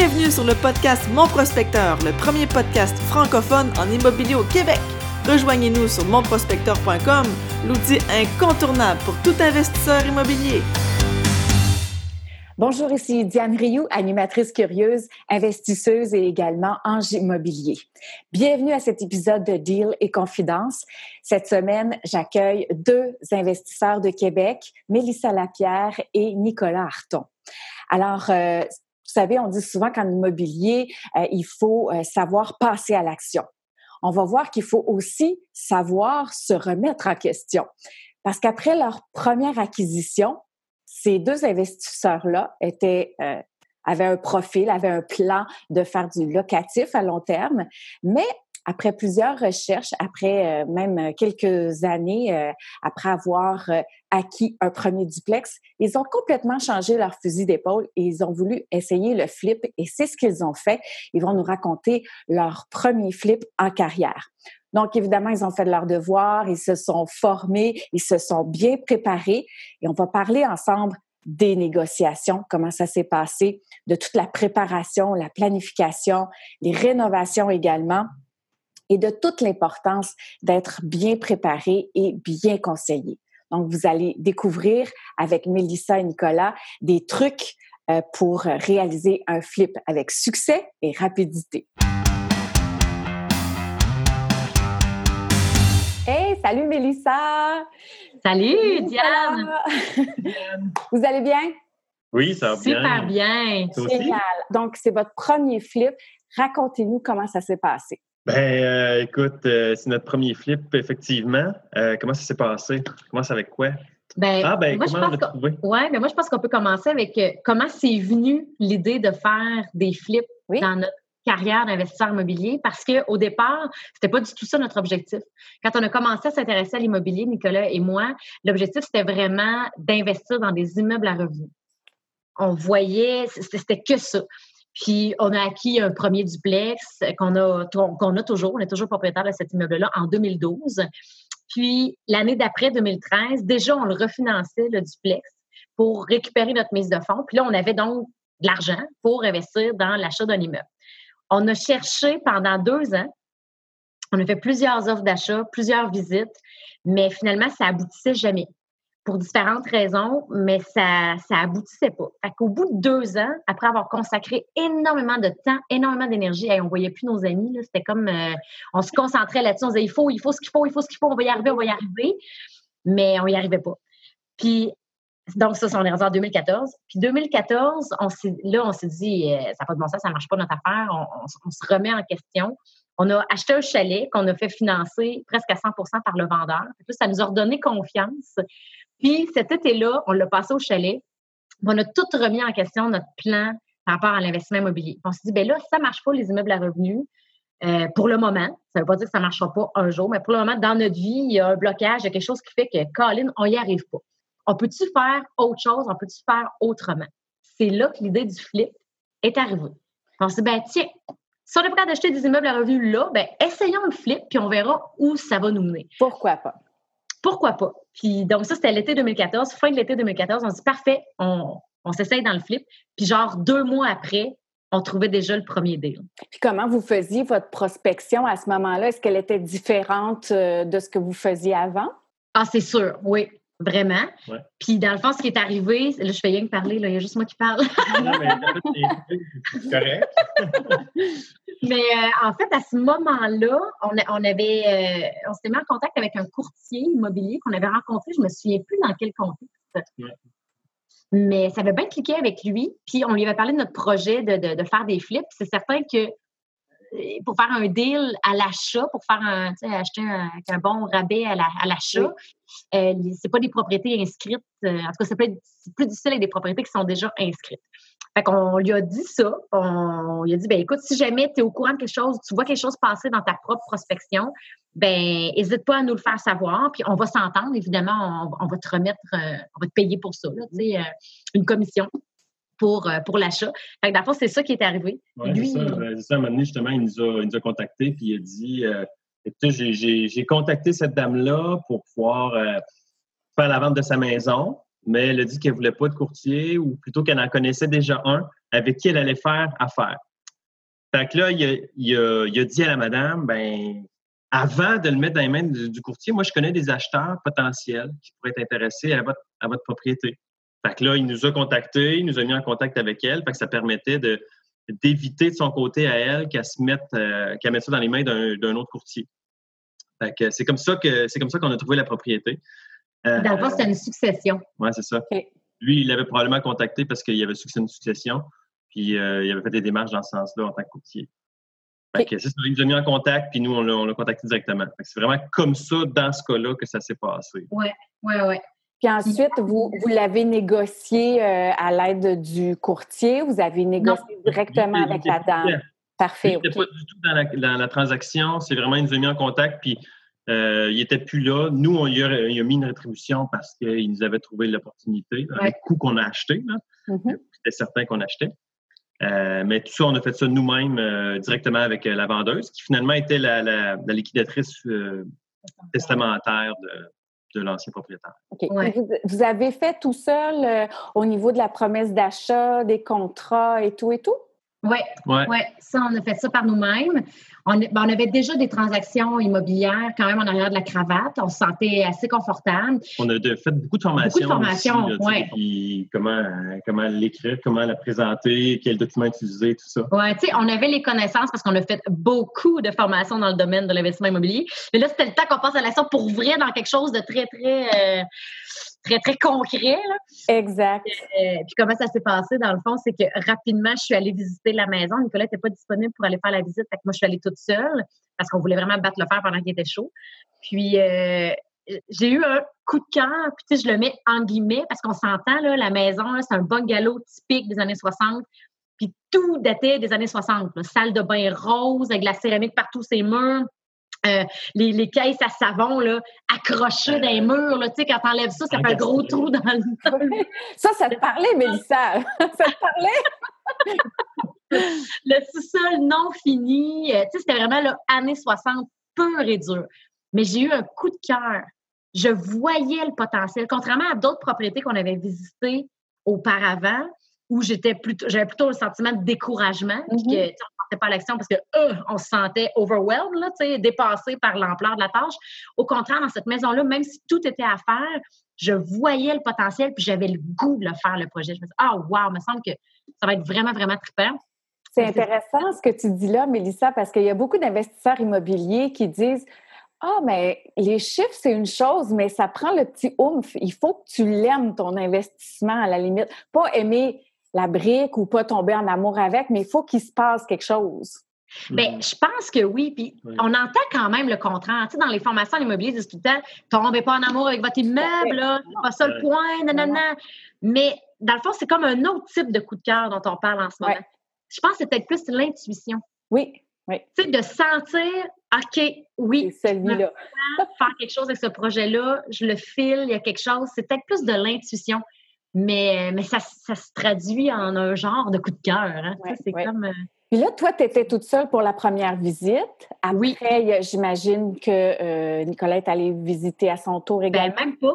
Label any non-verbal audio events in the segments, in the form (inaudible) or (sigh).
Bienvenue sur le podcast Mon Prospecteur, le premier podcast francophone en immobilier au Québec. Rejoignez-nous sur monprospecteur.com, l'outil incontournable pour tout investisseur immobilier. Bonjour, ici Diane Rioux, animatrice curieuse, investisseuse et également en immobilier. Bienvenue à cet épisode de Deal et Confidence. Cette semaine, j'accueille deux investisseurs de Québec, Mélissa Lapierre et Nicolas Arton. Alors, euh, vous savez, on dit souvent qu'en immobilier, euh, il faut euh, savoir passer à l'action. On va voir qu'il faut aussi savoir se remettre en question. Parce qu'après leur première acquisition, ces deux investisseurs-là euh, avaient un profil, avaient un plan de faire du locatif à long terme, mais après plusieurs recherches, après euh, même quelques années, euh, après avoir acquis un premier duplex, ils ont complètement changé leur fusil d'épaule et ils ont voulu essayer le flip et c'est ce qu'ils ont fait. Ils vont nous raconter leur premier flip en carrière. Donc, évidemment, ils ont fait de leur devoir, ils se sont formés, ils se sont bien préparés et on va parler ensemble des négociations, comment ça s'est passé, de toute la préparation, la planification, les rénovations également et de toute l'importance d'être bien préparé et bien conseillé. Donc, vous allez découvrir avec Mélissa et Nicolas des trucs euh, pour réaliser un flip avec succès et rapidité. Hey, salut Mélissa! Salut Diane! (laughs) Vous allez bien? Oui, ça va bien. Super bien. Génial. Donc, c'est votre premier flip. Racontez-nous comment ça s'est passé. Ben, euh, écoute, euh, c'est notre premier flip, effectivement. Euh, comment ça s'est passé? Commence avec quoi? Ben, ah, ben, moi, comment je on pense trouvé? qu'on- ouais, mais moi, je pense qu'on peut commencer avec euh, comment c'est venu l'idée de faire des flips Oui. dans notre carrière d'investisseur immobilier? Parce qu'au départ, c'était pas du tout ça notre objectif. Quand on a commencé à s'intéresser à l'immobilier, Nicolas et moi, l'objectif, c'était vraiment d'investir dans des immeubles à revenus. On voyait, c'était que ça. Puis, on a acquis un premier duplex qu'on a, qu'on a toujours. On est toujours propriétaire de cet immeuble-là en 2012. Puis, l'année d'après, 2013, déjà, on le refinançait, le duplex, pour récupérer notre mise de fonds. Puis là, on avait donc de l'argent pour investir dans l'achat d'un immeuble. On a cherché pendant deux ans. On a fait plusieurs offres d'achat, plusieurs visites, mais finalement, ça aboutissait jamais pour différentes raisons, mais ça ça aboutissait pas. Fait qu'au bout de deux ans, après avoir consacré énormément de temps, énormément d'énergie, hey, on voyait plus nos amis, c'était comme euh, on se concentrait là-dessus, on disait il faut, il faut ce qu'il faut, il faut ce qu'il faut, on va y arriver, on va y arriver, mais on y arrivait pas. Puis donc ça, on est en 2014. Puis 2014, on là, on s'est dit, euh, ça n'a pas de bon sens, ça ne marche pas notre affaire, on, se remet en question. On a acheté un chalet qu'on a fait financer presque à 100 par le vendeur. Ça nous a redonné confiance. Puis cet été-là, on l'a passé au chalet. On a tout remis en question, notre plan par rapport à l'investissement immobilier. On s'est dit, ben là, ça ne marche pas, les immeubles à revenus. euh, pour le moment, ça ne veut pas dire que ça ne marchera pas un jour, mais pour le moment, dans notre vie, il y a un blocage, il y a quelque chose qui fait que, Colin, on n'y arrive pas. On peut-tu faire autre chose? On peut-tu faire autrement? C'est là que l'idée du flip est arrivée. On s'est dit, ben tiens, si on est prêt d'acheter des immeubles à revenus là, ben essayons le flip, puis on verra où ça va nous mener Pourquoi pas? Pourquoi pas? Puis donc ça, c'était l'été 2014. Fin de l'été 2014, on se dit parfait, on, on s'essaye dans le flip. Puis genre deux mois après, on trouvait déjà le premier deal. Puis comment vous faisiez votre prospection à ce moment-là? Est-ce qu'elle était différente euh, de ce que vous faisiez avant? Ah, c'est sûr, oui, vraiment. Ouais. Puis dans le fond, ce qui est arrivé, là, je fais rien que parler, là, il y a juste moi qui parle. Non, mais c'est- correct. (laughs) Mais euh, en fait, à ce moment-là, on, a- on avait, euh, on s'était mis en contact avec un courtier immobilier qu'on avait rencontré. Je me souviens plus dans quel contexte. Ouais. Mais ça avait bien cliqué avec lui. Puis on lui avait parlé de notre projet de, de- de faire des flips. C'est certain que pour faire un deal à l'achat, pour faire un, acheter un, bon rabais à la- à l'achat, euh, c'est pas des propriétés inscrites. euh, en tout cas, c'est plus, plus difficile avec des propriétés qui sont déjà inscrites. Fait qu'on lui a dit ça. On lui a dit, ben écoute, si jamais tu es au courant de quelque chose, tu vois quelque chose passer dans ta propre prospection, ben n'hésite pas à nous le faire savoir. Puis on va s'entendre, évidemment, on, on va te remettre, euh, on va te payer pour ça, là, euh, une commission pour, euh, pour l'achat. Fait que dans le fond, c'est ça qui est arrivé. C'est ça. Ben, c'est ça. À un moment donné, justement, il nous a, il nous a contactés puis il a dit euh, Écoutez, j'ai- contacté cette dame-là pour pouvoir euh, faire la vente de sa maison. mais elle a dit qu'elle voulait pas de courtier ou plutôt qu'elle en connaissait déjà un avec qui elle allait faire affaire. Fait que là, il a, il a, il a dit à la madame, ben, avant de le mettre dans les mains du, du courtier, moi, je connais des acheteurs potentiels qui pourraient être intéressés à votre, à votre propriété. Fait que là, il nous a contactés, il nous a mis en contact avec elle, fait que ça permettait de d'éviter de son côté à elle qu'elle se mette, euh, qu'elle mette ça dans les mains d'un d'un autre courtier. Fait que c'est comme ça que c'est comme ça qu'on a trouvé la propriété. Euh, Dans le fond, c'était une succession. Ouais, c'est ça. Lui, il l'avait probablement contacté parce qu'il avait su que c'est une succession, puis euh, il avait fait des démarches dans ce sens-là en tant que courtier. Fait que c'est ça, il nous a mis en contact, puis nous, on l'a on l'a contacté directement. Fait que c'est vraiment comme ça, dans ce cas-là, que ça s'est passé. Ouais, ouais. Puis ensuite, vous, vous l'avez négocié euh, à l'aide du courtier, vous avez négocié directement avec la dame? Parfait. Il n'était pas du tout dans la, dans la transaction. C'est vraiment, il nous a mis en contact, puis euh, il n'était plus là. Nous, on lui a, il a mis une rétribution parce qu'il nous avait trouvé l'opportunité, Ouais. le coût qu'on a acheté. là. Mhm. C'était certain qu'on achetait. Euh, mais tout ça, on a fait ça nous-mêmes euh, directement avec euh, la vendeuse, qui finalement était la, la- la liquidatrice euh, testamentaire de, de l'ancien propriétaire. OK. Ouais. Vous, vous avez fait tout seul euh, au niveau de la promesse d'achat, des contrats et tout et tout? Ouais, Ouais. ouais. Ça, on a fait ça par nous-mêmes. On, ben, on avait déjà des transactions immobilières quand même en arrière de la cravate. On se sentait assez confortable. On a de- fait beaucoup de formations. Beaucoup de formations, aussi, là, tu sais, ouais. puis comment, comment l'écrire, comment la présenter, quel document utiliser, tout ça. Ouais, tu sais, on avait les connaissances parce qu'on a fait beaucoup de formations dans le domaine de l'investissement immobilier. Mais là, c'était le temps qu'on passe à l'action pour ouvrir dans quelque chose de très, très, euh, très, très concret. là. Exact. Euh, puis comment ça s'est passé, dans le fond, c'est que rapidement, je suis allée visiter la maison. Nicolas n'était pas disponible pour aller faire la visite. Fait que moi, je suis allée toute seule parce qu'on voulait vraiment battre le fer pendant qu'il était chaud. Puis, euh, j'ai eu un coup de cœur. Puis, tu sais, je le mets en guillemets parce qu'on s'entend, là, la maison, c'est un bungalow typique des années 60. Puis, tout datait des années 60. là. Salle de bain rose avec de la céramique partout ses murs. Euh, les, les caisses à savon là, accrochées dans les murs. Là, tu sais, quand t'enlèves ça, ça fait un gros trou dans le, (laughs) Ça, ça te (laughs) parlait, Mélissa? (laughs) ça te parlait? le sous-sol non fini. Euh, tu sais, c'était vraiment là, années 60, pur et dur. Mais j'ai eu un coup de cœur. Je voyais le potentiel. Contrairement à d'autres propriétés qu'on avait visitées auparavant, où j'étais plutôt, j'avais plutôt le sentiment de découragement, puis que, Pas à l'action parce que euh, on se sentait overwhelmed, là, dépassé par l'ampleur de la tâche. Au contraire, dans cette maison-là, même si tout était à faire, je voyais le potentiel, puis j'avais le goût de le faire, le projet. Je me disais, ah, wow, il me semble que ça va être vraiment, vraiment trippant. C'est- intéressant ce que tu dis là, Mélissa, parce qu'il y a beaucoup d'investisseurs immobiliers qui disent Ah, mais les chiffres, c'est une chose, mais ça prend le petit oomph. Il faut que tu l'aimes, ton investissement, à la limite. Pas aimer la brique ou pas tomber en amour avec, mais il faut qu'il se passe quelque chose. Bien, je pense que oui. Puis Oui. on entend quand même le contraire. Tu sais, dans les formations en immobilier, ils disent tout le temps tombez pas en amour avec votre immeuble, là, c'est pas ça le point, nanana. Mais dans le fond, c'est comme un autre type de coup de cœur dont on parle en ce moment. Je pense que c'est peut-être plus l'intuition. Oui, oui, Tu sais, de sentir, OK, oui, celui-là. faire quelque chose avec ce projet-là, je le file, il y a quelque chose. C'est peut-être plus de l'intuition. Mais, mais ça, ça se traduit en un genre de coup de cœur. Hein. Ouais, c'est ouais. comme. euh, Puis là, toi, tu étais toute seule pour la première visite. Après, Oui. j'imagine que euh, Nicolas est allé visiter à son tour ben, également. même pas.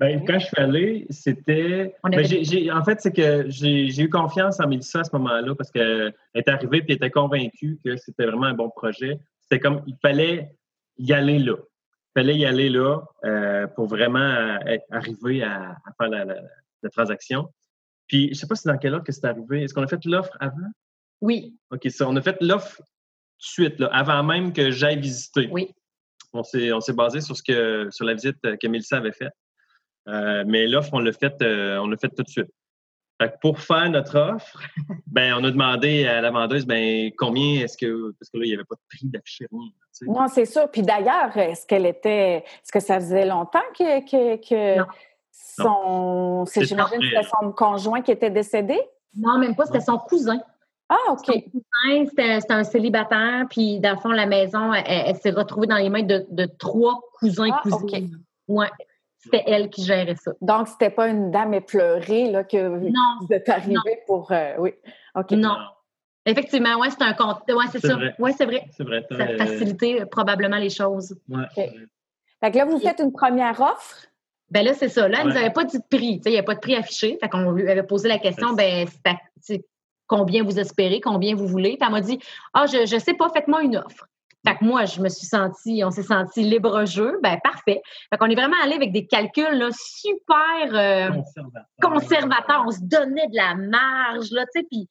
Ben, quand je suis allé, c'était. Ben, avait- j'ai- j'ai- en fait, c'est que j'ai j'ai eu confiance en Mélissa à ce moment-là parce qu'elle est arrivée et elle était convaincue que c'était vraiment un bon projet. C'était comme, il fallait y aller là. Il fallait y aller là euh, pour vraiment euh, être- arriver à, à faire la, la- la transaction. Puis, je ne sais pas si dans quel ordre que c'est arrivé. Est-ce qu'on a fait l'offre avant? Oui, OK, ça, on a fait l'offre tout de suite, là, avant même que j'aille visiter. oui. On s'est, on s'est basé sur ce que sur la visite que Mélissa avait faite. Euh, mais l'offre, on l'a faite, euh, on l'a faite tout de suite. Fait que pour faire notre offre, (laughs) ben, on a demandé à la vendeuse ben, combien est-ce que. Parce que là, il n'y avait pas de prix d'afficher rien. tu sais. Non, c'est sûr. Puis d'ailleurs, est-ce qu'elle était. Est-ce que ça faisait longtemps que, que, que Non. Son. c'est- J'imagine que c'était son conjoint qui était décédé? Non, même pas, c'était son cousin. Ah, OK. Son cousin, c'était c'était un célibataire, puis dans le fond, la maison, elle, elle s'est retrouvée dans les mains de, de trois cousins Ah, cousines. Ouais. C'était elle qui gérait ça. Donc, c'était pas une dame éplorée là, que Non, vous êtes arrivé pour. euh, oui. OK. non. Effectivement, ouais, c'est un compte. Ouais, c'est C'est ça. vrai. Ouais, c'est vrai. C'est vrai. Ça a facilité euh, probablement les choses. Ouais. Fait que là, vous faites une première offre. Ben là, c'est ça. Là, elle nous avait pas dit de prix. Il n'y a pas de prix affiché. Fait qu'on lui avait posé la question, ben, c'est combien vous espérez, combien vous voulez? Puis elle m'a dit, ah, je ne sais pas, faites-moi une offre. Fait que moi, je me suis sentie, on s'est senti libre-jeu. Ben, parfait. Fait qu'on est vraiment allé avec des calculs là, super euh, conservateurs. On se donnait de la marge, là, tu sais, puis...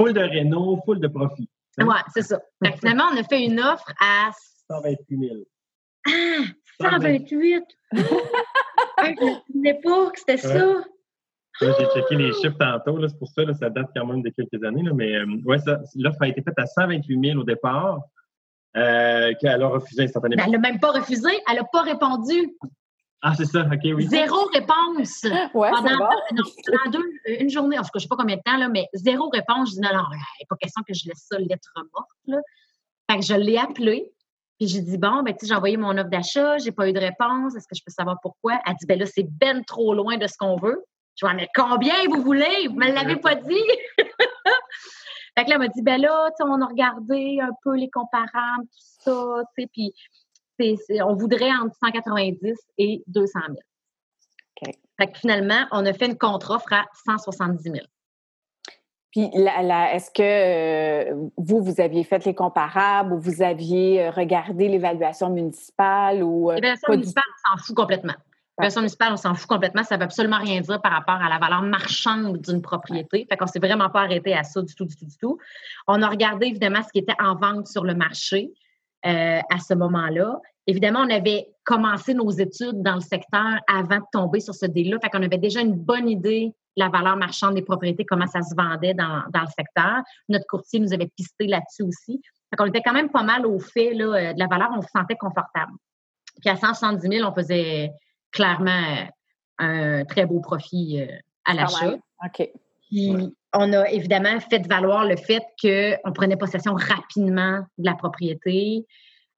Full de Renault, full de profit. Hein? Ouais, c'est ça. Fait que finalement, on a fait une offre à... 128 000. Ah! 128! (laughs) ah, je ne me pas que c'était ça. J'ai checké les chiffres tantôt, c'est pour ça, là, ça date quand même de quelques années. Là, mais euh, ouais, l'offre a été faite à 128 000 au départ, euh, qu'elle a refusé instantanément. elle n'a même pas refusé, elle n'a pas répondu. Ah, c'est ça, OK, oui. Zéro réponse. Ouais, pendant, pendant deux, une journée, en tout cas, je ne sais pas combien de temps, là, mais zéro réponse. Je dis non, non, il n'est pas question que je laisse ça lettre morte. Là. Fait que je l'ai appelé. Puis j'ai dit, bon, ben, tu sais, j'ai envoyé mon offre d'achat, j'ai pas eu de réponse. Est-ce que je peux savoir pourquoi? Elle dit, ben là, c'est ben trop loin de ce qu'on veut. Je vois, mais combien vous voulez? Vous me l'avez pas dit? (laughs) fait que là, elle m'a dit, ben là, on a regardé un peu les comparables, tout ça, tu sais, puis on voudrait entre 190 et 200 000. OK. Fait que finalement, on a fait une contre-offre à 170 000. Puis, est-ce que euh, vous, vous aviez fait les comparables ou vous aviez euh, regardé l'évaluation municipale ou. Euh, l'évaluation municipale, on s'en fout complètement. L'évaluation municipale, on s'en fout complètement. Ça ne veut absolument rien dire par rapport à la valeur marchande d'une propriété. Fait qu'on ne s'est vraiment pas arrêté à ça du tout, du tout, du tout. On a regardé évidemment ce qui était en vente sur le marché à ce moment-là. Évidemment, on avait commencé nos études dans le secteur avant de tomber sur ce délai-là. Fait qu'on avait déjà une bonne idée la valeur marchande des propriétés, comment ça se vendait dans, le secteur. Notre courtier nous avait pisté là-dessus aussi. Fait qu'on était quand même pas mal au fait là, euh, de la valeur, on se sentait confortable. Puis à 170 000, on faisait clairement euh, un très beau profit euh, à l'achat. OK. Puis on a évidemment fait valoir le fait qu'on prenait possession rapidement de la propriété.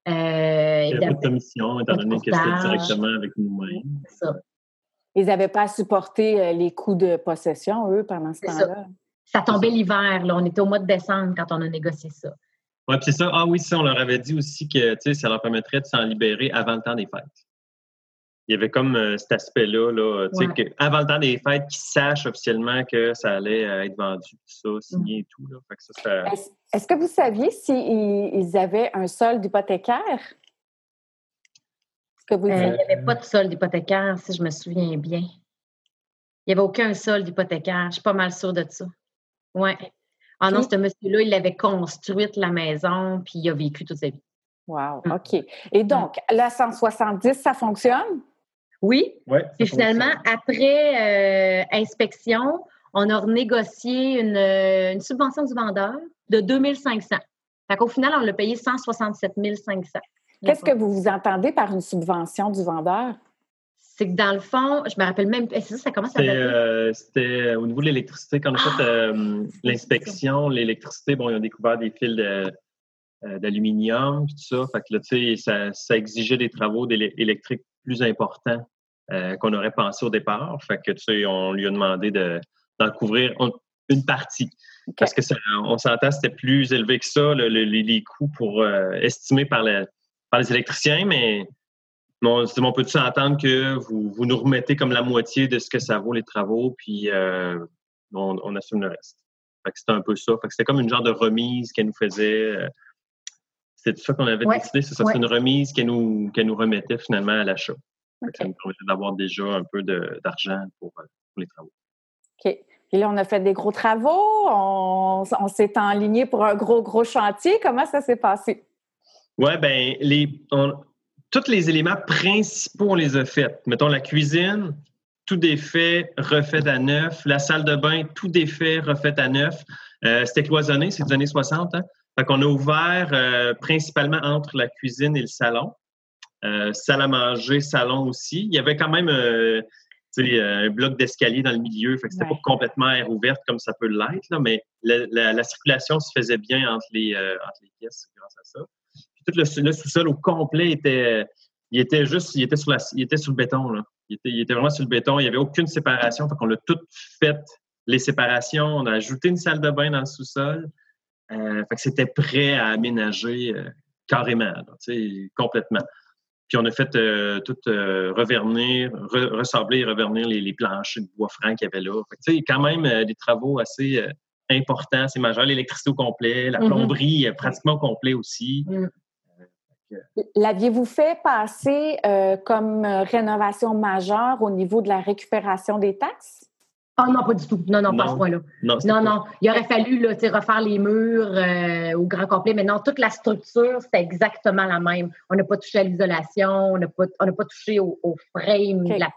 Euh, Il n'y a pas de commission, étant donné que c'était directement avec nous-mêmes. C'est ça. Ils n'avaient pas à supporter euh, les coûts de possession, eux, pendant ce temps-là. Ça. tombait l'hiver, là. On était au mois de décembre quand on a négocié ça. Oui, puis c'est ça. Ah oui, ça, on leur avait dit aussi que ça leur permettrait de s'en libérer avant le temps des fêtes. Il y avait comme euh, cet aspect-là, là, avant le temps des fêtes, qu'ils sachent officiellement que ça allait euh, être vendu, tout ça, signé et tout. Est-ce que vous saviez s'ils avaient un solde hypothécaire? Euh, il n'y avait pas de solde hypothécaire, si je me souviens bien. Il n'y avait aucun solde hypothécaire. Je suis pas mal sûre de ça. Oui. Ah non, ce monsieur-là, il avait construite la maison, puis il a vécu toute sa vie. Wow, mm. OK. Et donc, la 170, ça fonctionne? Oui. Ouais, puis finalement, après euh, inspection, on a renégocié une, une, subvention du vendeur de 2500. Fait qu'au final, on l'a payé 167 500. Qu'est-ce que vous vous entendez par une subvention du vendeur? C'est que dans le fond, je me rappelle même, c'est ça, ça commence à euh, C'était euh, au niveau de l'électricité, quand on a fait ah! euh, l'inspection, l'électricité, bon, ils ont découvert des fils d'aluminium, tout ça. Fait que là, tu sais, ça, exigeait des travaux électriques plus importants qu'on aurait pensé au départ. Fait que, tu sais, on lui a demandé d'en couvrir une partie. Parce que ça, on s'entend, c'était plus élevé que ça, les, coûts pour estimer par la par les électriciens, mais on, on peut-tu entendre que vous, vous, nous remettez comme la moitié de ce que ça vaut les travaux, puis euh, on, assume le reste. c'était un peu ça. c'était comme une genre de remise qu'elle nous faisait. Euh, c'est tout ça qu'on avait décidé, c'est ça, c'est une remise qu'elle nous, nous remettait finalement à l'achat. Ça nous permettait d'avoir déjà un peu d'argent pour, euh, pour, les travaux. OK. Et là, on a fait des gros travaux, on, on s'est enligné pour un gros, gros chantier. Comment ça s'est passé? Oui, bien, les, tous les éléments principaux, on les a faits. Mettons la cuisine, tout est fait, refait à neuf. La salle de bain, tout est fait, refait à neuf. Euh, C'était cloisonné, c'est des années 60. Hein? Fait qu'on a ouvert euh, principalement entre la cuisine et le salon. Euh, salle à manger, salon aussi. Il y avait quand même un bloc d'escalier dans le milieu, fait que c'était pas complètement air ouverte comme ça peut l'être, mais la, la, circulation se faisait bien entre les, entre les pièces grâce à ça tout le, sous-sol au complet était, il était juste, il était sur, la, il était sur le béton. Là. Il, était, il était vraiment sur le béton. Il n'y avait aucune séparation. Fait qu'on a tout fait, les séparations. On a ajouté une salle de bain dans le sous-sol. Euh, fait que c'était prêt à aménager euh, carrément, complètement. Puis on a fait euh, tout euh, revernir, ressabler et revernir les, les planchers de bois franc qu'il y avait là. Fait que, quand même des travaux assez importants, c'est majeur. L'électricité au complet, la mm-hmm. plomberie pratiquement au complet aussi. Mm. L'aviez-vous fait passer comme rénovation majeure au niveau de la récupération des taxes? Ah non, pas du tout. Non, non, pas à ce point-là. Non, non, Il aurait fallu là, refaire les murs euh, au grand complet, mais non, toute la structure, c'est exactement la même. On n'a pas touché à l'isolation, on n'a pas, pas touché au, frame de la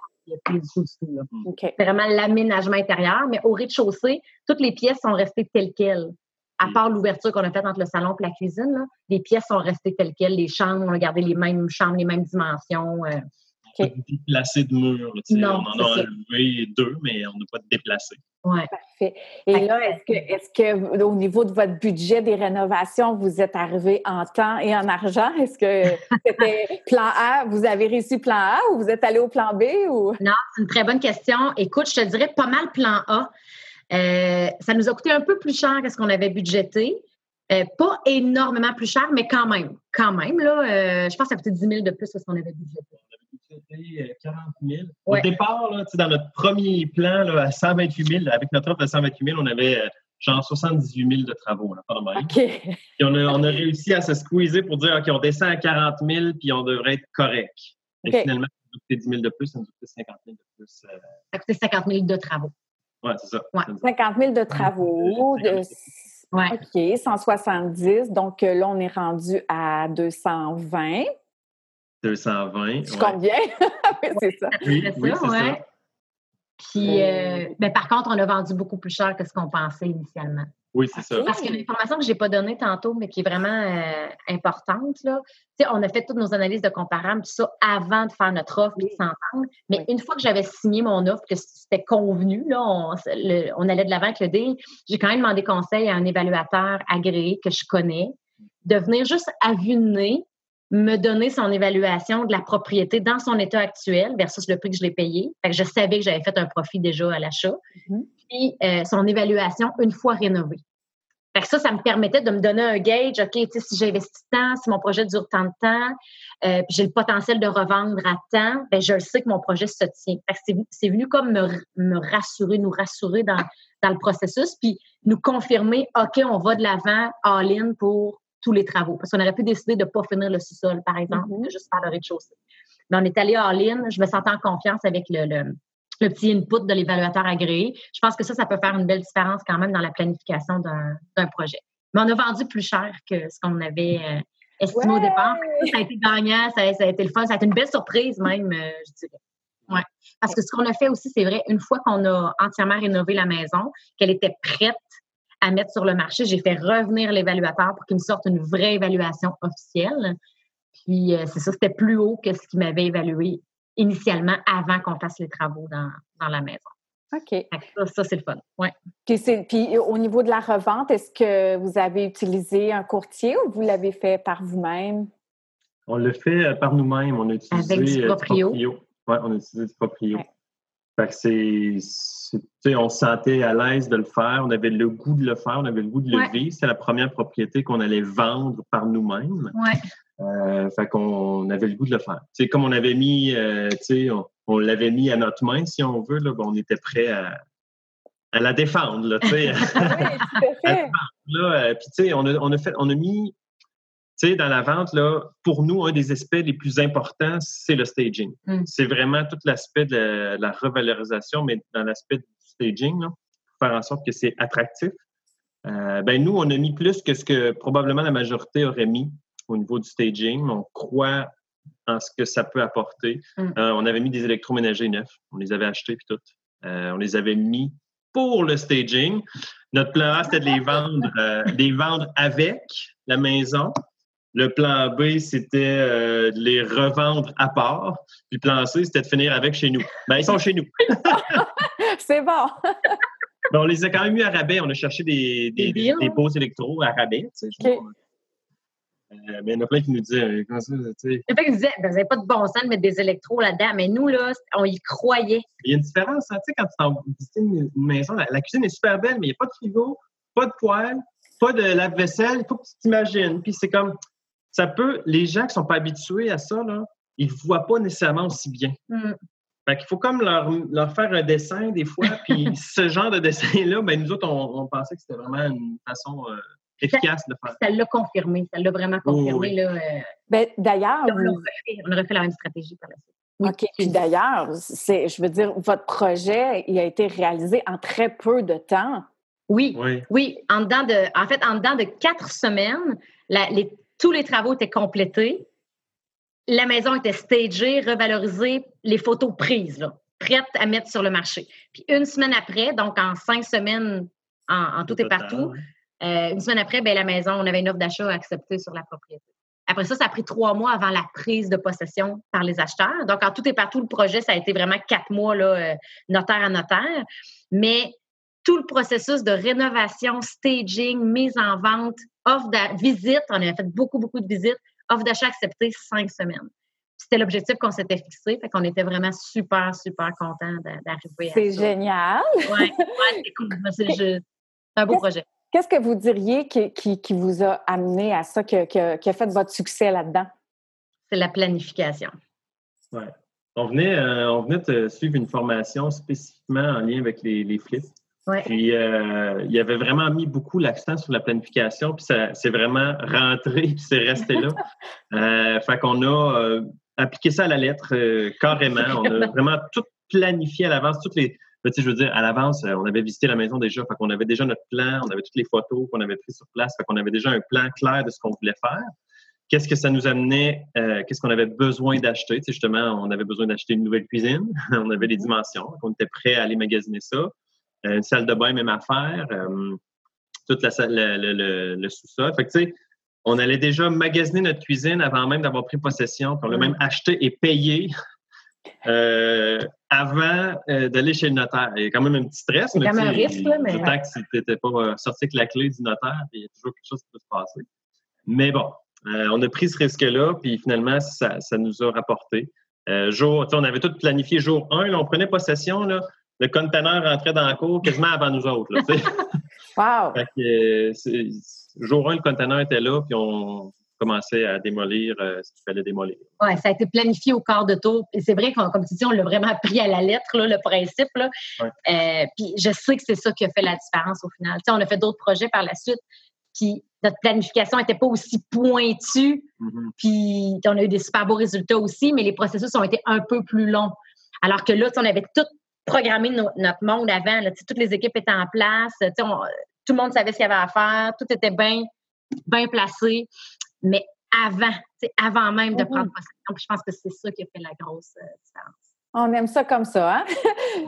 C'est vraiment l'aménagement intérieur, mais au rez-de-chaussée, toutes les pièces sont restées telles quelles. À part l'ouverture qu'on a faite entre le salon et la cuisine, les pièces sont restées telles quelles. Les chambres, on a gardé les mêmes chambres, les mêmes dimensions. Euh, déplacé de mur. on en a enlevé deux, mais on n'a pas déplacé. Oui. Parfait. Et là, est-ce que, est que au niveau de votre budget des rénovations, vous êtes arrivé en temps et en argent? Est-ce que (laughs) c'était plan A, vous avez réussi plan A ou vous êtes allé au plan B? Ou? Non, c'est une très bonne question. Écoute, je te dirais pas mal plan A. Euh, ça nous a coûté un peu plus cher que ce qu'on avait budgété. Euh, pas énormément plus cher, mais quand même. Quand même, là, euh, je pense que ça a coûté 10 000 de plus que ce qu'on avait budgété. 40 000. Au départ, dans notre premier plan là, à 128 000, avec notre offre de 128 000, on avait euh, genre 78 000 de travaux. Là, on a, on a, réussi à se squeezer pour dire, OK, on descend à 40 000 puis on devrait être correct. Et finalement, ça nous a coûté 10 000 de plus, ça nous a coûté 50 000 de plus. Ça a coûté 50 000 de travaux. Oui, c'est ça. 50 000 de travaux. De... OK, 170. Donc euh, là, on est rendu à 220. 220. Je combien? oui, c'est ça. Oui, c'est ça, Puis, euh, ben, par contre, on a vendu beaucoup plus cher que ce qu'on pensait initialement. Oui, c'est ça. Parce que l'information que je n'ai pas donnée tantôt, mais qui est vraiment euh, importante, là, on a fait toutes nos analyses de comparables, tout ça, avant de faire notre offre et de s'entendre. Mais une fois que j'avais signé mon offre, que c'était convenu, là, on, on allait de l'avant avec le deal, j'ai quand même demandé conseil à un évaluateur agréé que je connais de venir juste à vue de nez me donner son évaluation de la propriété dans son état actuel versus le prix que je l'ai payé. je savais que j'avais fait un profit déjà à l'achat. Mm-hmm. Puis euh, son évaluation une fois rénovée. ça, ça me permettait de me donner un gauge. OK, si j'investis tant, si mon projet dure tant de temps, euh, puis j'ai le potentiel de revendre à temps, ben, je sais que mon projet se tient. c'est venu comme me, rassurer, nous rassurer dans, dans le processus, puis nous confirmer, OK, on va de l'avant all-in pour tous les travaux. Parce qu'on aurait pu décider de ne pas finir le sous-sol, par exemple, de juste faire le rez-de-chaussée. Mais on est allé en ligne, je me sentais en confiance avec le, petit input de l'évaluateur agréé. Je pense que ça, ça peut faire une belle différence quand même dans la planification d'un projet. Mais on a vendu plus cher que ce qu'on avait euh, estimé au départ. Ça a été gagnant, ça a, été le fun, ça a été une belle surprise même, euh, je dirais. Ouais. Parce que ce qu'on a fait aussi, c'est vrai, une fois qu'on a entièrement rénové la maison, qu'elle était prête à mettre sur le marché. J'ai fait revenir l'évaluateur pour qu'il me sorte une vraie évaluation officielle. Puis euh, c'est ça, c'était plus haut que ce qu'il m'avait évalué initialement avant qu'on fasse les travaux dans, la maison. OK. Ça, c'est le fun. Ouais. Puis, au niveau de la revente, est-ce que vous avez utilisé un courtier ou vous l'avez fait par vous-même? On l'a fait euh, par nous-mêmes. On a utilisé Avec du euh, proprio. Oui, on a utilisé du proprio. Fait que c'est, on se sentait à l'aise de le faire, on avait le goût de le faire, on avait le goût de le vivre. C'était la première propriété qu'on allait vendre par nous-mêmes. Ouais. Euh, fait qu'on avait le goût de le faire. Comme on avait mis, euh, on, on l'avait mis à notre main, si on veut, là, ben, on était prêt à, à la défendre. Là, oui, là, puis, on a, on, a fait, on a mis tu sais, dans la vente, là, pour nous, un des aspects les plus importants, c'est le staging. Mm. C'est vraiment tout l'aspect de, la revalorisation, mais dans l'aspect du staging, pour faire en sorte que c'est attractif. Euh, ben nous, on a mis plus que ce que probablement la majorité aurait mis au niveau du staging. On croit en ce que ça peut apporter. Mm. Euh, on avait mis des électroménagers neufs. On les avait achetés puis tout. Euh, on les avait mis pour le staging. Notre plan A, c'était de les vendre, de les vendre avec la maison. Le plan B, c'était euh, de les revendre à part. Puis le plan C, c'était de finir avec chez nous. Ben, ils sont chez nous. (laughs) C'est bon. (laughs) Ben, on les a quand même mis à rabais. On a cherché des, des, des, beaux électros à rabais. Euh, mais il y en a plein qui nous disaient, euh, comment ça, tu sais? Il y en a qui disaient, ben, vous n'avez pas de bon sens de mettre des électros là-dedans. Mais nous, là, on y croyait. Il y a une différence, hein, tu sais, quand tu t'en une, une maison, la, la, cuisine est super belle, mais il n'y a pas de frigo, pas de poêle, pas de lave-vaisselle. Il faut que tu t'imagines. Puis c'est comme, ça peut, les gens qui sont pas habitués à ça, là, ils ne voient pas nécessairement aussi bien. Mm. Fait qu'il faut comme leur, leur faire un dessin des fois, (laughs) puis ce genre de dessin-là, ben nous autres, on, on pensait que c'était vraiment une façon euh, efficace de faire. Ça l'a confirmé, ça l'a vraiment Oh, confirmé. oui. Euh, Ben, d'ailleurs, on, a vous- refait, on a refait la même stratégie par la suite. OK. Puis d'ailleurs, c'est, je veux dire, votre projet, il a été réalisé en très peu de temps. Oui, Oui. oui. En dedans de, en fait, en dedans de quatre semaines, la- les, tous les travaux étaient complétés. La maison était stagée, revalorisée, les photos prises, là, prêtes à mettre sur le marché. Puis une semaine après, donc en cinq semaines, en, en tout et partout, euh, une semaine après, ben, la maison, on avait une offre d'achat acceptée sur la propriété. Après ça, ça a pris trois mois avant la prise de possession par les acheteurs. Donc, en tout et partout, le projet, ça a été vraiment quatre mois, là, euh, notaire à notaire. Mais tout le processus de rénovation, staging, mise en vente, offre de visite, on avait fait beaucoup, beaucoup de visites, offre d'achat acceptée cinq semaines. C'était l'objectif qu'on s'était fixé, fait qu'on était vraiment super, super contents d'a- d'arriver à C'est ça. génial. Ouais, ouais, c'est cool. (laughs) C'est juste- c'est un beau projet. Qu'est-ce que vous diriez qui, qui- qui vous a amené à ça, que- que- qui a fait votre succès là-dedans? C'est la planification. Ouais. On venait, euh, on venait de suivre une formation spécifiquement en lien avec les, les flips. Ouais. Puis, euh, il avait vraiment mis beaucoup l'accent sur la planification, puis ça c'est vraiment rentré, (laughs) puis c'est resté là. (laughs) Euh, fait qu'on a euh, appliqué ça à la lettre euh, carrément. (laughs) On a vraiment tout planifié à l'avance, toutes les. ben, tu sais, je veux dire, à l'avance, euh, on avait visité la maison déjà, fait qu'on avait déjà notre plan, on avait toutes les photos qu'on avait prises sur place, fait qu'on avait déjà un plan clair de ce qu'on voulait faire. Qu'est-ce que ça nous amenait, qu'est-ce qu'on avait besoin d'acheter? Tu sais, justement, on avait besoin d'acheter une nouvelle cuisine, on avait les dimensions, on était prêt à aller magasiner ça. Euh, une salle de bain, même affaire, euh, toute la salle, le, le- le- le sous-sol. Fait que, tu sais, on allait déjà magasiner notre cuisine avant même d'avoir pris possession, puis on l'a même acheté et payé euh, avant euh, d'aller chez le notaire. Il y a quand même un petit stress, C'est mais quand même un risque, là, mais- temps que si tu n'étais pas sorti avec la clé du notaire, puis il y a toujours quelque chose qui peut se passer. Mais bon, euh, on a pris ce risque-là, puis finalement, ça, ça nous a rapporté. Jour, on avait tout planifié jour 1, là, on prenait possession, là, le conteneur rentrait dans la cour quasiment avant nous autres. Là. (laughs) Wow! Fait que, euh, jour 1, le conteneur était là, puis on commençait à démolir euh, ce qu'il fallait démolir. Oui, ça a été planifié au quart de tour. Et c'est vrai qu'on, comme tu dis, on l'a vraiment pris à la lettre, là, le principe. Là. Ouais. Euh, puis je sais que c'est ça qui a fait la différence au final. On a fait d'autres projets par la suite, puis notre planification n'était pas aussi pointue, Mhm. puis on a eu des super beaux résultats aussi, mais les processus ont été un peu plus longs. Alors que là, on avait tout programmé no- notre monde avant. Là, toutes les équipes étaient en place. on- tout le monde savait ce qu'il y avait à faire. Tout était bien bien placé. Mais avant, avant même de Mhm. prendre possession, puis je pense que c'est ça qui a fait la grosse euh, différence. On aime ça comme ça, hein?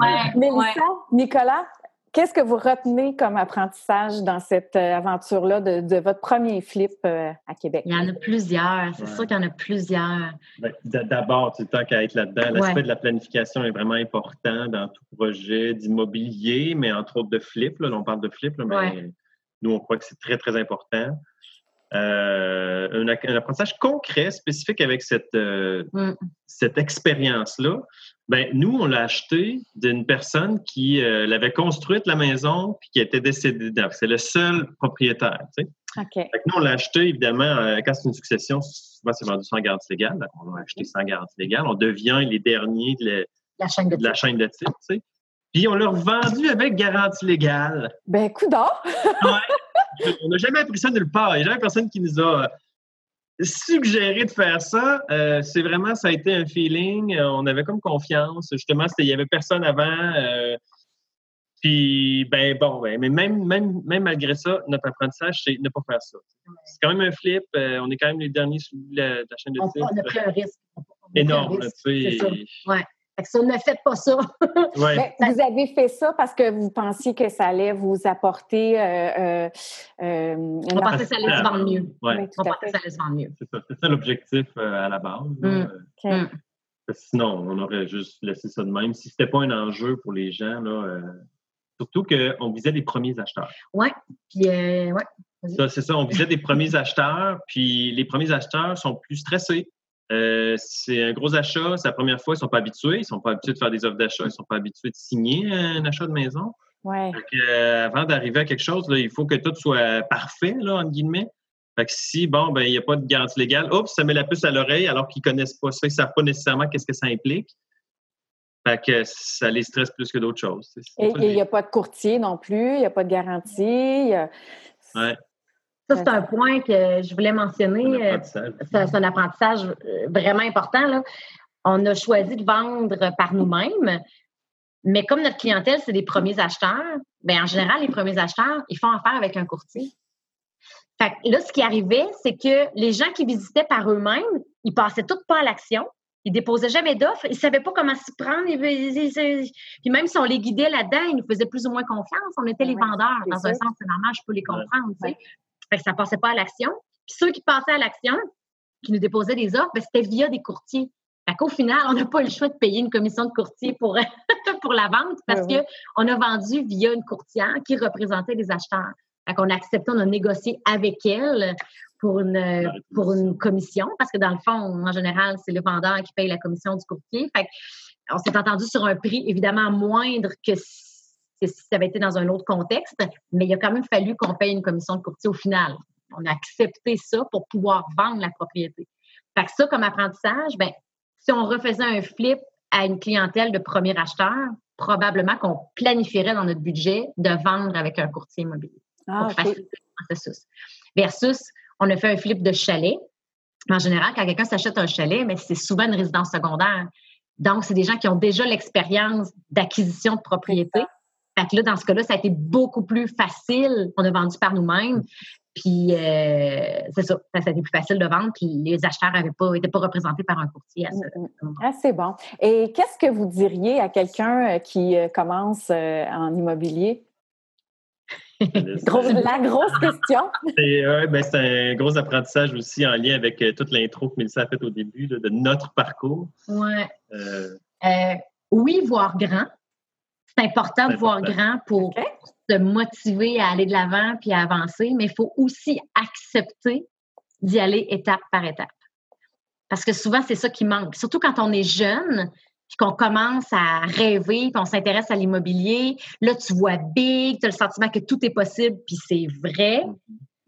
Ouais, (laughs) Mélissa, Nicolas, qu'est-ce que vous retenez comme apprentissage dans cette euh, aventure-là de, de votre premier flip euh, à Québec? Il y en a plusieurs. C'est Ouais. sûr qu'il y en a plusieurs. Ben, D'abord, tu tant qu'à être là-dedans, l'aspect Ouais. de la planification est vraiment important dans tout projet d'immobilier, mais entre autres de flip. Là, on parle de flip, là, mais Ouais. nous, on croit que c'est très, très important. Euh, un, apprentissage concret, spécifique avec cette, euh, Mm. cette expérience-là, ben, nous, on l'a acheté d'une personne qui euh, l'avait construite, la maison, puis qui était décédée dedans. C'est le seul propriétaire. tu sais. OK. Fait que nous, on l'a acheté, évidemment, euh, quand c'est une succession, souvent c'est vendu sans garantie légale. Donc, on l'a acheté sans garantie légale. On devient les derniers de la, La chaîne de de la chaîne de titre, tu sais. Puis on l'a revendu avec garantie légale. Ben, coup d'or! On n'a jamais appris ça nulle part. Il n'y a jamais personne qui nous a euh, suggéré de faire ça. Euh, c'est vraiment, ça a été un feeling. Euh, On avait comme confiance. Justement, il n'y avait personne avant. euh, puis, ben bon, ben, mais même, même, même malgré ça, notre apprentissage, c'est ne pas faire ça. C'est quand même un flip. euh, on est quand même les derniers sur la, la chaîne de On, titre. on a pris un risque. Énorme, tu c'est sais. ça. Ouais. Fait que ça, ne faites pas ça. Ouais. (laughs) Ben, vous avez fait ça parce que vous pensiez que ça allait vous apporter euh, euh, euh, On pensait que ça allait se vendre mieux. Ouais. Oui, On tout à pensait que ça allait se vendre mieux. C'est ça, c'est ça l'objectif euh, à la base. Mm. Euh. Mm. sinon, on aurait juste laissé ça de même. Si c'était pas un enjeu pour les gens, là, euh, surtout qu'on visait des premiers acheteurs. Ouais. Puis, euh, ouais. Ça, c'est ça, on visait des premiers acheteurs, puis les premiers acheteurs sont plus stressés. Euh, c'est un gros achat, c'est la première fois, ils sont pas habitués, ils sont pas habitués de faire des offres d'achat, ils sont pas habitués de signer un achat de maison. Ouais. Fait que, euh, avant d'arriver à quelque chose, là, il faut que tout soit parfait, là, entre guillemets. Fait que si, bon, ben, il n'y a pas de garantie légale, oups, ça met la puce à l'oreille alors qu'ils connaissent pas ça, ils ne savent pas nécessairement qu'est-ce que ça implique. Fait que ça les stresse plus que d'autres choses. Et il n'y a pas de courtier non plus, il n'y a pas de garantie. Ouais. Ça, c'est un point que je voulais mentionner. Euh, c'est un apprentissage euh, vraiment important. Là. On a choisi de vendre par nous-mêmes, mais comme notre clientèle, c'est des premiers acheteurs, bien, en général, les premiers acheteurs, ils font affaire avec un courtier. Fait là, ce qui arrivait, c'est que les gens qui visitaient par eux-mêmes, ils passaient tout pas à l'action. Ils déposaient jamais d'offres. Ils savaient pas comment s'y prendre. Puis même si on les guidait là-dedans, ils nous faisaient plus ou moins confiance. On était les vendeurs. Dans un sens, c'est normal, je peux les comprendre. Fait que ça passait pas à l'action. Puis ceux qui passaient à l'action, qui nous déposaient des offres, ben, c'était via des courtiers. Fait qu'au final, on n'a pas le choix de payer une commission de courtier pour, (laughs) pour la vente parce qu'on a vendu via une courtière qui représentait les acheteurs. Fait qu'on a accepté, on a négocié avec elle pour une, pour une commission, parce que dans le fond, en général, c'est le vendeur qui paye la commission du courtier. Fait on s'est entendu sur un prix évidemment moindre que si, ça avait été dans un autre contexte, mais il a quand même fallu qu'on paye une commission de courtier au final. On a accepté ça pour pouvoir vendre la propriété. Fait que ça, comme apprentissage, ben, si on refaisait un flip à une clientèle de premier acheteur, probablement qu'on planifierait dans notre budget de vendre avec un courtier immobilier ah, pour faciliter le processus. Versus on a fait un flip de chalet. En général, quand quelqu'un s'achète un chalet, mais c'est souvent une résidence secondaire. Donc, c'est des gens qui ont déjà l'expérience d'acquisition de propriété. Fait que là, dans ce cas-là, ça a été beaucoup plus facile. On a vendu par nous-mêmes. Puis, euh, c'est ça, ça a été plus facile de vendre. Puis, les acheteurs n'étaient pas, pas représentés par un courtier à ce, moment. Ah, c'est bon. Et qu'est-ce que vous diriez à quelqu'un euh, qui euh, commence en immobilier? la grosse question. Ben, c'est un gros apprentissage aussi en lien avec euh, toute l'intro que Mélissa a faite au début de notre parcours. Ouais. Euh, euh, oui, voir grand. C'est important de voir grand pour se motiver à aller de l'avant puis à avancer, mais il faut aussi accepter d'y aller étape par étape. Parce que souvent, c'est ça qui manque. Surtout quand on est jeune, puis qu'on commence à rêver, qu'on s'intéresse à l'immobilier, là, tu vois big, tu as le sentiment que tout est possible, puis c'est vrai.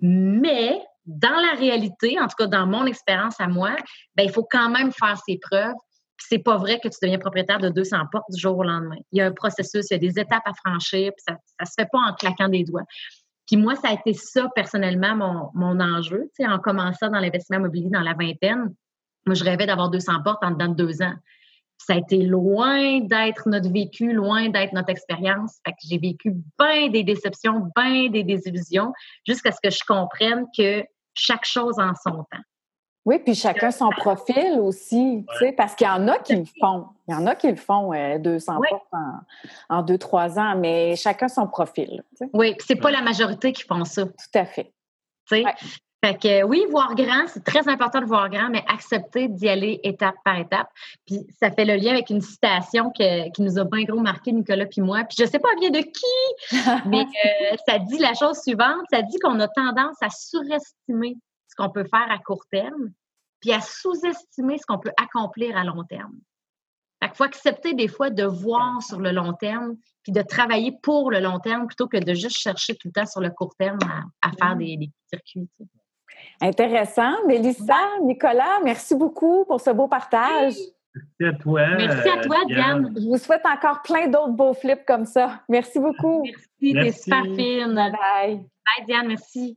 Mais dans la réalité, en tout cas dans mon expérience à moi, ben, il faut quand même faire ses preuves. C'est pas vrai que tu deviens propriétaire de 200 portes du jour au lendemain. Il y a un processus, il y a des étapes à franchir, puis ça, ça se fait pas en claquant des doigts. Puis moi, ça a été ça personnellement mon, mon enjeu. Tu sais, en commençant dans l'investissement immobilier dans la vingtaine, moi, je rêvais d'avoir 200 portes en dedans de deux ans ça a été loin d'être notre vécu, loin d'être notre expérience. Fait que j'ai vécu bien des déceptions, bien des désillusions, jusqu'à ce que je comprenne que chaque chose en son temps. Oui, puis chacun son profil aussi, tu sais, parce qu'il y en a qui le font. Il y en a qui le font 200 euh, en, en deux, trois ans, mais chacun son profil. Oui, puis c'est pas la majorité qui font ça. Tout à fait. Tu sais, fait que oui, voir grand, c'est très important de voir grand, mais accepter d'y aller étape par étape. Puis ça fait le lien avec une citation qui nous a bien gros marqué, Nicolas puis moi. Puis je sais pas bien de qui, (laughs) mais euh, ça dit la chose suivante. Ça dit qu'on a tendance à surestimer ce qu'on peut faire à court terme, puis à sous-estimer ce qu'on peut accomplir à long terme. Fait qu'il faut accepter des fois de voir sur le long terme, puis de travailler pour le long terme plutôt que de juste chercher tout le temps sur le court terme à, faire mm. des, des circuits. Intéressant. Mélissa, Nicolas, merci beaucoup pour ce beau partage. Merci à toi. Merci à toi, Diane. Je vous souhaite encore plein d'autres beaux flips comme ça. Merci beaucoup. Merci, t'es super fine. Bye. Bye, Diane, merci.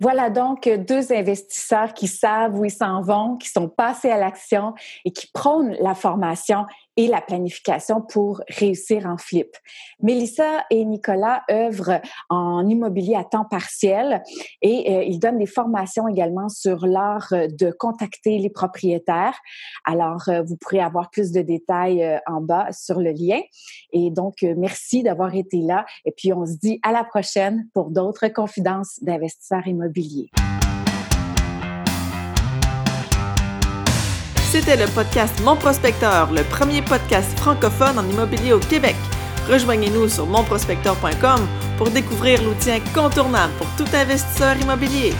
Voilà donc deux investisseurs qui savent où ils s'en vont, qui sont passés à l'action et qui prônent la formation et la planification pour réussir en flip. Mélissa et Nicolas œuvrent en immobilier à temps partiel et euh, ils donnent des formations également sur l'art de contacter les propriétaires. Alors, euh, vous pourrez avoir plus de détails euh, en bas sur le lien. Et donc, merci d'avoir été là. Et puis, on se dit à la prochaine pour d'autres confidences d'investisseurs immobiliers. C'était le podcast Mon Prospecteur, le premier podcast francophone en immobilier au Québec. Rejoignez-nous sur monprospecteur.com pour découvrir l'outil incontournable pour tout investisseur immobilier.